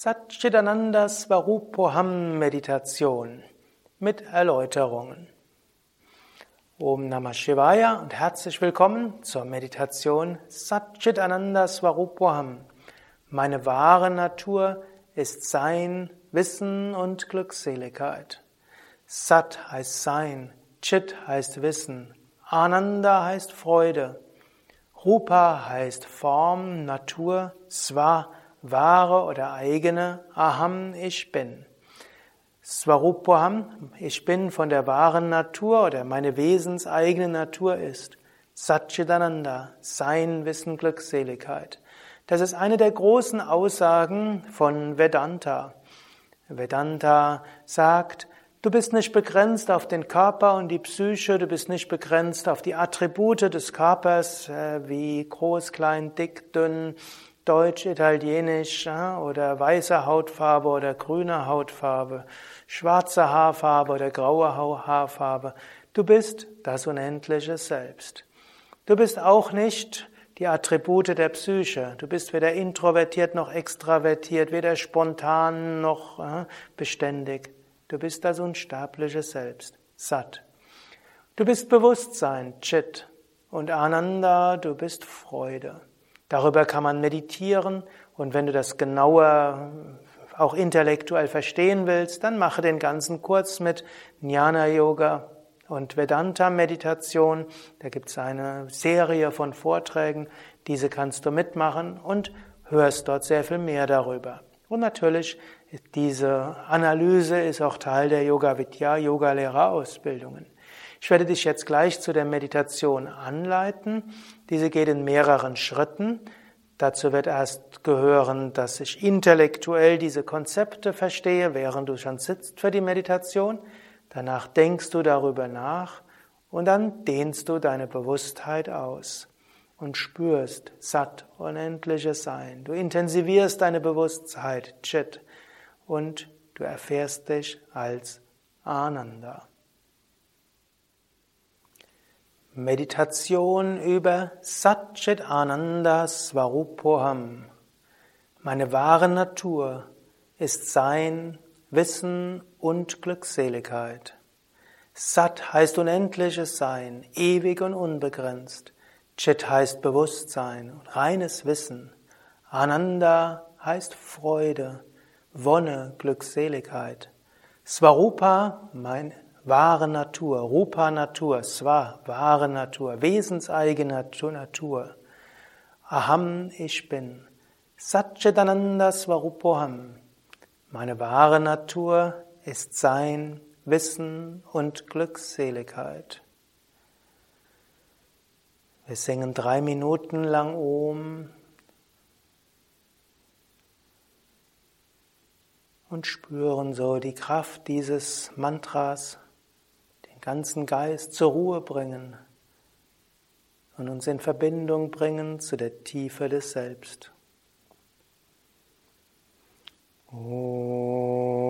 Satchitananda Svarupoham Meditation mit Erläuterungen. Om Namah Shivaya und herzlich willkommen zur Meditation Satchitananda Svarupoham. Meine wahre Natur ist Sein, Wissen und Glückseligkeit. Sat heißt Sein, Chit heißt Wissen, Ananda heißt Freude, Rupa heißt Form, Natur, Sva wahre oder eigene, Aham, ich bin. Svarupoham, ich bin von der wahren Natur oder meine wesenseigene Natur ist. Satchitananda, Sein, Wissen, Glückseligkeit. Das ist eine der großen Aussagen von Vedanta. Vedanta sagt, du bist nicht begrenzt auf den Körper und die Psyche, du bist nicht begrenzt auf die Attribute des Körpers, äh, wie groß, klein, dick, dünn, Deutsch, Italienisch oder weiße Hautfarbe oder grüne Hautfarbe, schwarze Haarfarbe oder graue Haarfarbe. Du bist das unendliche Selbst. Du bist auch nicht die Attribute der Psyche. Du bist weder introvertiert noch extravertiert, weder spontan noch beständig. Du bist das unsterbliche Selbst, Sat. Du bist Bewusstsein, Chit. Und Ananda, du bist Freude. Darüber kann man meditieren und wenn du das genauer auch intellektuell verstehen willst, dann mache den ganzen Kurs mit Jnana Yoga und Vedanta Meditation. Da gibt es eine Serie von Vorträgen, diese kannst du mitmachen und hörst dort sehr viel mehr darüber. Und natürlich, diese Analyse ist auch Teil der Yoga Vidya, Yoga-Lehrerausbildungen. Ich werde dich jetzt gleich zu der Meditation anleiten. Diese geht in mehreren Schritten. Dazu wird erst gehören, dass ich intellektuell diese Konzepte verstehe, während du schon sitzt für die Meditation. Danach denkst du darüber nach und dann dehnst du deine Bewusstheit aus und spürst satt, unendliches Sein. Du intensivierst deine Bewusstheit, Chit, und du erfährst dich als Ananda. Meditation über Satchit Ananda Svarupoham. Meine wahre Natur ist Sein, Wissen und Glückseligkeit. Sat heißt unendliches Sein, ewig und unbegrenzt. Chit heißt Bewusstsein, reines Wissen. Ananda heißt Freude, Wonne, Glückseligkeit. Svarupa, mein wahre Natur, Rupa Natur, Swa, wahre Natur, wesenseigene Natur. Aham, ich bin. Satchitananda Svarupoham. Meine wahre Natur ist Sein, Wissen und Glückseligkeit. Wir singen drei Minuten lang Om und spüren so die Kraft dieses Mantras ganzen Geist zur Ruhe bringen und uns in Verbindung bringen zu der Tiefe des Selbst. Oh.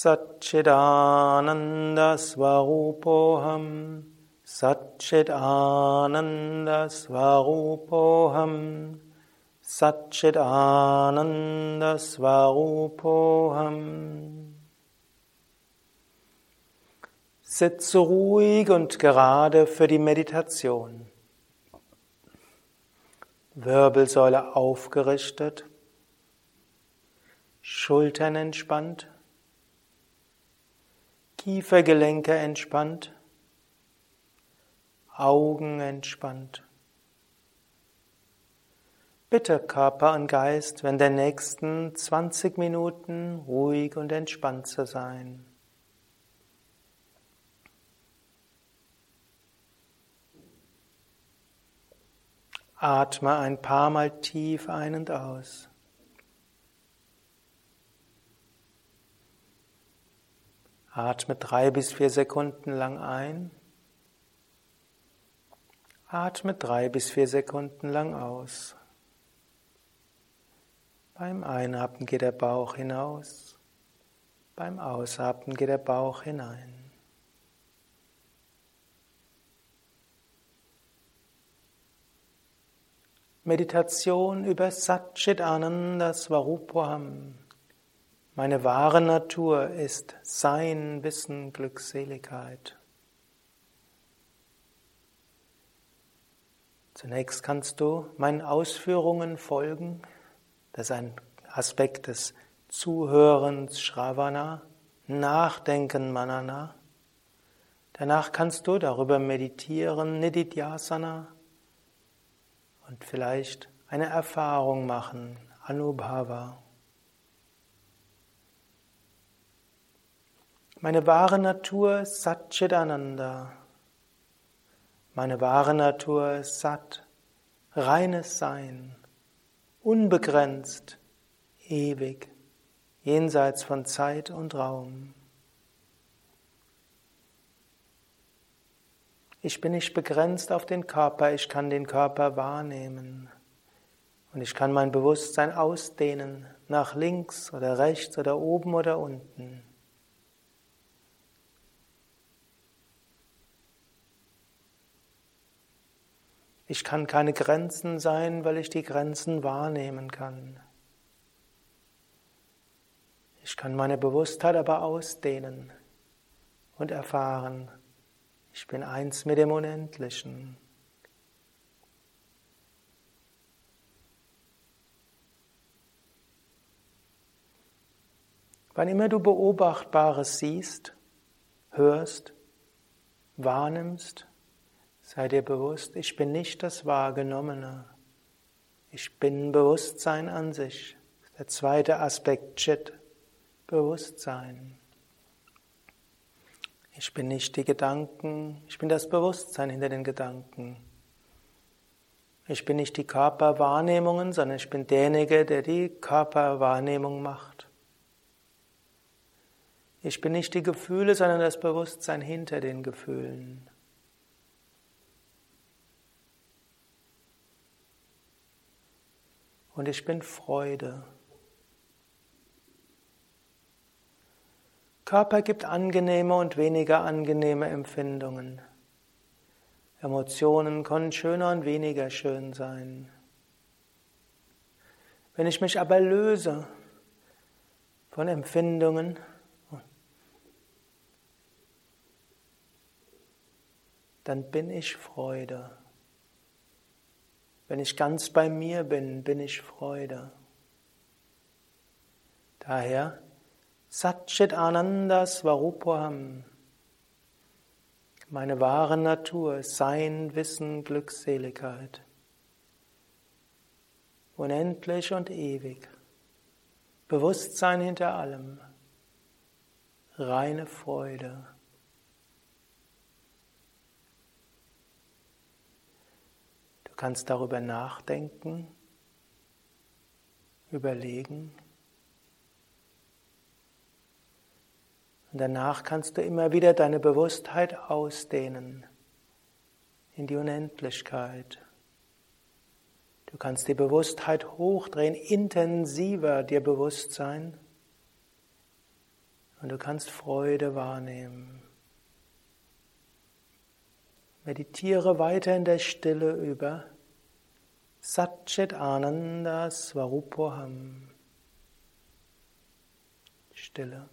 Satchidananda Svarupoham Satchidananda Svarupoham Satchidananda Svarupoham Sitze ruhig und gerade für die Meditation. Wirbelsäule aufgerichtet, Schultern entspannt. Kiefergelenke entspannt, Augen entspannt. Bitte Körper und Geist wenn der nächsten 20 Minuten ruhig und entspannt zu sein. Atme ein paar Mal tief ein und aus. Atme drei bis vier Sekunden lang ein. Atme drei bis vier Sekunden lang aus. Beim Einatmen geht der Bauch hinaus. Beim Ausatmen geht der Bauch hinein. Meditation über Satchit Ananda Svarupam. Meine wahre Natur ist Sein, Wissen, Glückseligkeit. Zunächst kannst du meinen Ausführungen folgen. Das ist ein Aspekt des Zuhörens, Shravana, Nachdenken, Manana. Danach kannst du darüber meditieren, Nididhyasana, und vielleicht eine Erfahrung machen, Anubhava. Meine wahre Natur ist Satchitananda. Meine wahre Natur ist Sat, reines Sein, unbegrenzt, ewig, jenseits von Zeit und Raum. Ich bin nicht begrenzt auf den Körper, ich kann den Körper wahrnehmen. Und ich kann mein Bewusstsein ausdehnen nach links oder rechts oder oben oder unten. Ich kann keine Grenzen sein, weil ich die Grenzen wahrnehmen kann. Ich kann meine Bewusstheit aber ausdehnen und erfahren, ich bin eins mit dem Unendlichen. Wann immer du Beobachtbares siehst, hörst, wahrnimmst, sei dir bewusst, ich bin nicht das Wahrgenommene. Ich bin Bewusstsein an sich. Der zweite Aspekt Chit, Bewusstsein. Ich bin nicht die Gedanken, ich bin das Bewusstsein hinter den Gedanken. Ich bin nicht die Körperwahrnehmungen, sondern ich bin derjenige, der die Körperwahrnehmung macht. Ich bin nicht die Gefühle, sondern das Bewusstsein hinter den Gefühlen. Und ich bin Freude. Körper gibt angenehme und weniger angenehme Empfindungen. Emotionen können schöner und weniger schön sein. Wenn ich mich aber löse von Empfindungen, dann bin ich Freude. Wenn ich ganz bei mir bin, bin ich Freude. Daher Satchit Ananda Svarupam. Meine wahre Natur, Sein, Wissen, Glückseligkeit. Unendlich und ewig. Bewusstsein hinter allem. Reine Freude. Kannst darüber nachdenken, überlegen. Und danach kannst du immer wieder deine Bewusstheit ausdehnen in die Unendlichkeit. Du kannst die Bewusstheit hochdrehen, intensiver dir bewusst sein. Und du kannst Freude wahrnehmen. Meditiere weiter in der Stille über Satchit Ananda Svarupoham. Stille.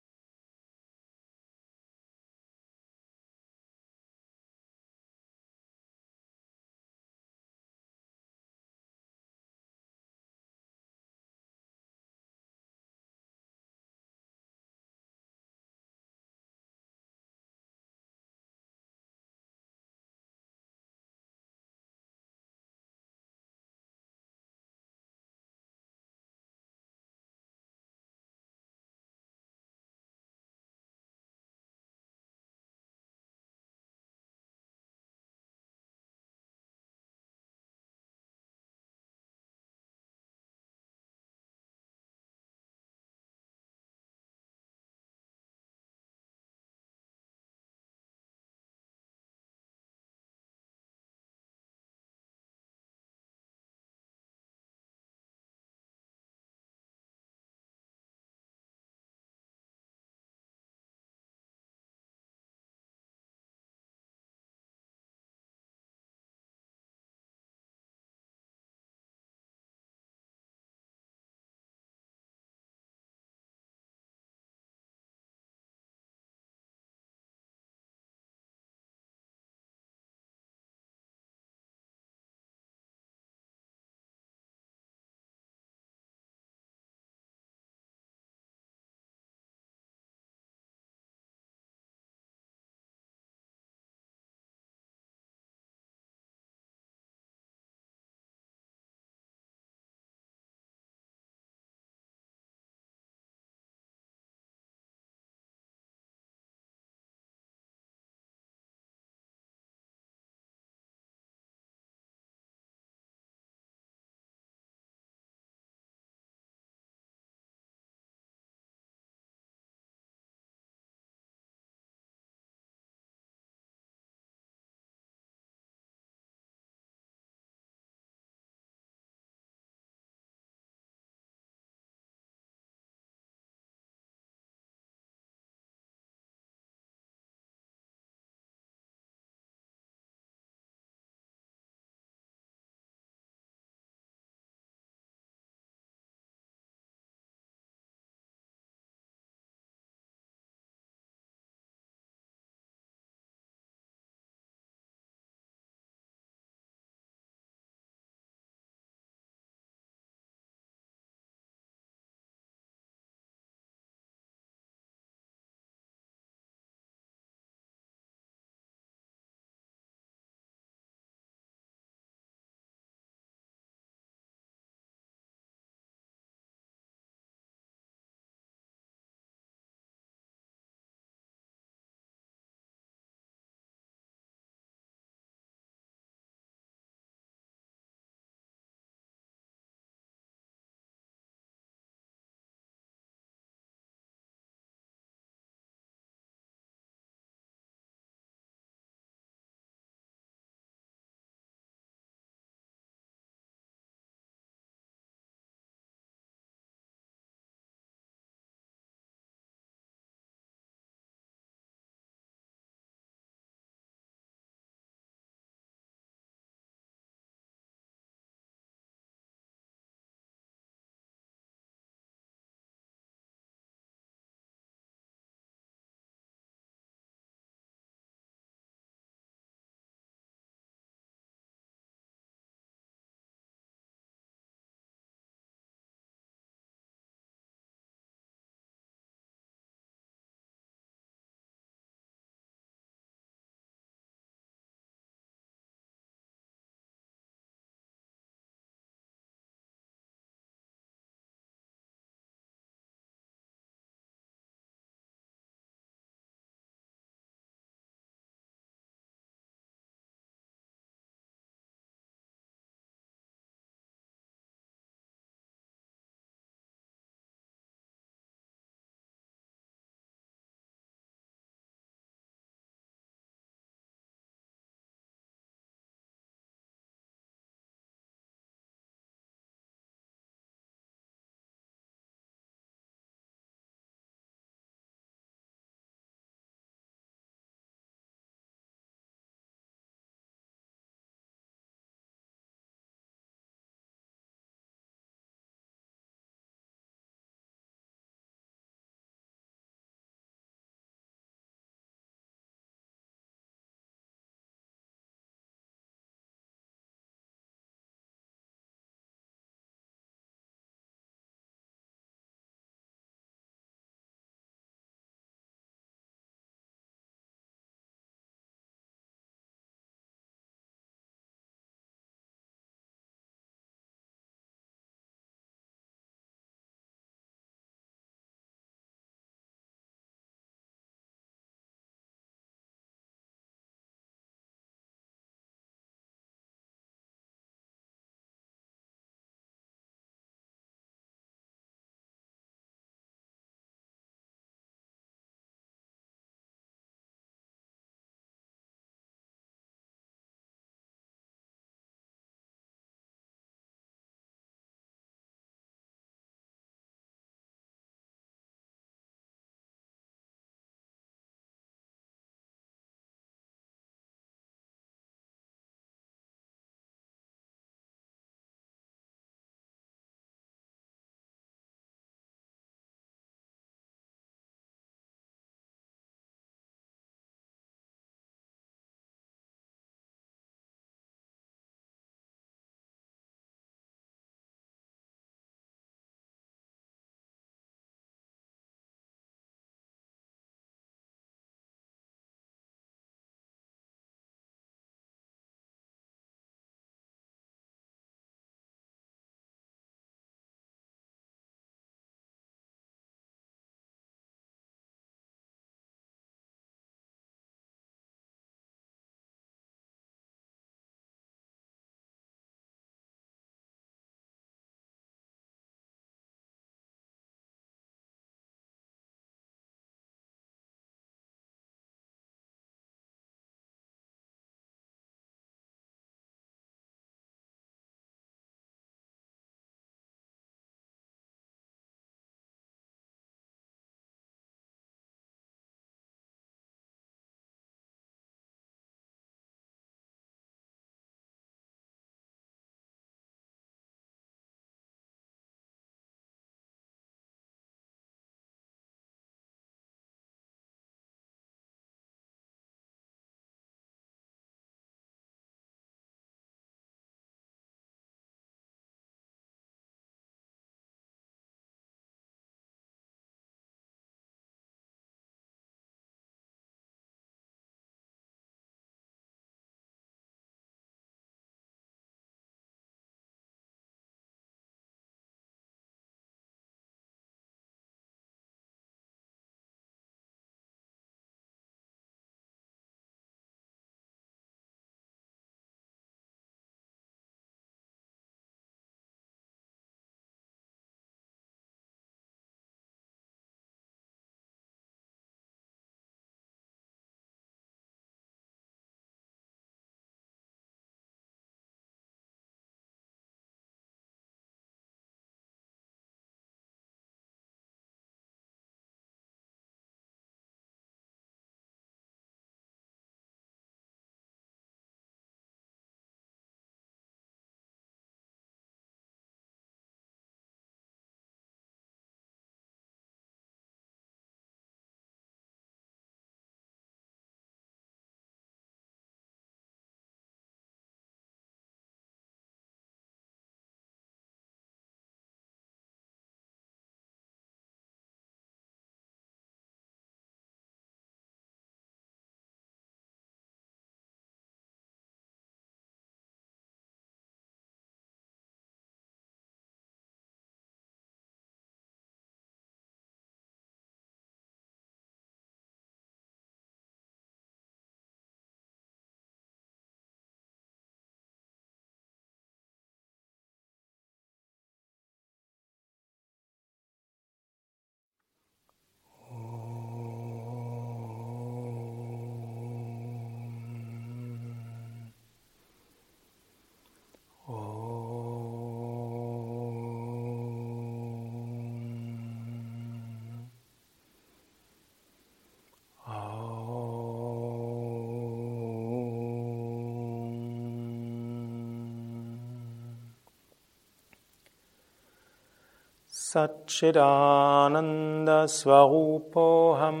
Satchidanandaswarupoham.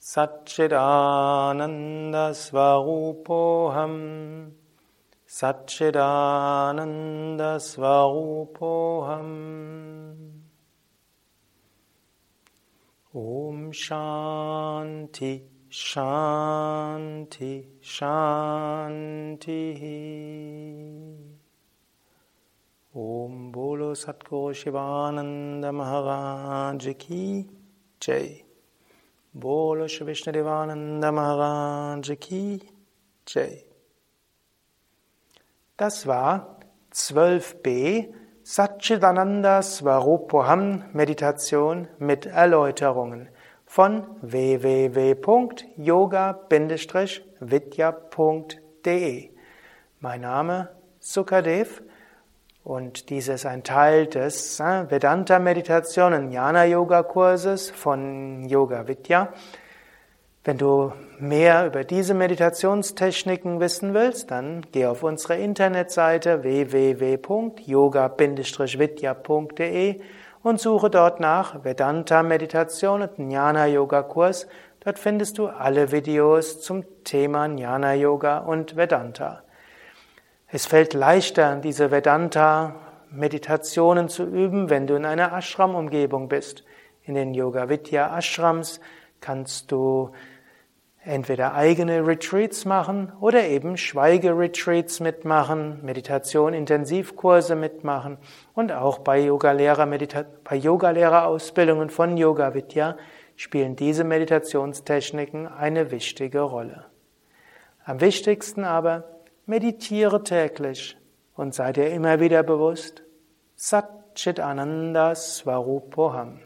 Satchidanandaswarupoham. Satchidananda Svarupoham Om Shanti Shanti Shanti Om Bolo Satguru Shivananda Maharaj Ki Jai. Bolo Shri Vishnadevananda Maharaj Ki Jai. Das war 12b Satchidananda Svarupoham Meditation mit Erläuterungen von www.yoga-vidya.de. Mein Name Sukadev und dies ist ein Teil des äh, Vedanta Meditationen Jnana Yoga Kurses von Yoga Vidya. Wenn du mehr über diese Meditationstechniken wissen willst, dann geh auf unsere Internetseite www.yoga-vidya.de und suche dort nach Vedanta Meditation und Jnana Yoga Kurs. Dort findest du alle Videos zum Thema Jnana Yoga und Vedanta. Es fällt leichter, diese Vedanta-Meditationen zu üben, wenn du in einer Ashram-Umgebung bist. In den Yoga Vidya Ashrams kannst du entweder eigene Retreats machen oder eben Schweigeretreats mitmachen, Meditation-Intensivkurse mitmachen und auch bei Yogalehrer bei Yogalehrerausbildungen von Yoga Vidya spielen diese Meditationstechniken eine wichtige Rolle. Am wichtigsten aber Meditiere täglich und sei dir immer wieder bewusst, Satchit Ananda Svarupoham.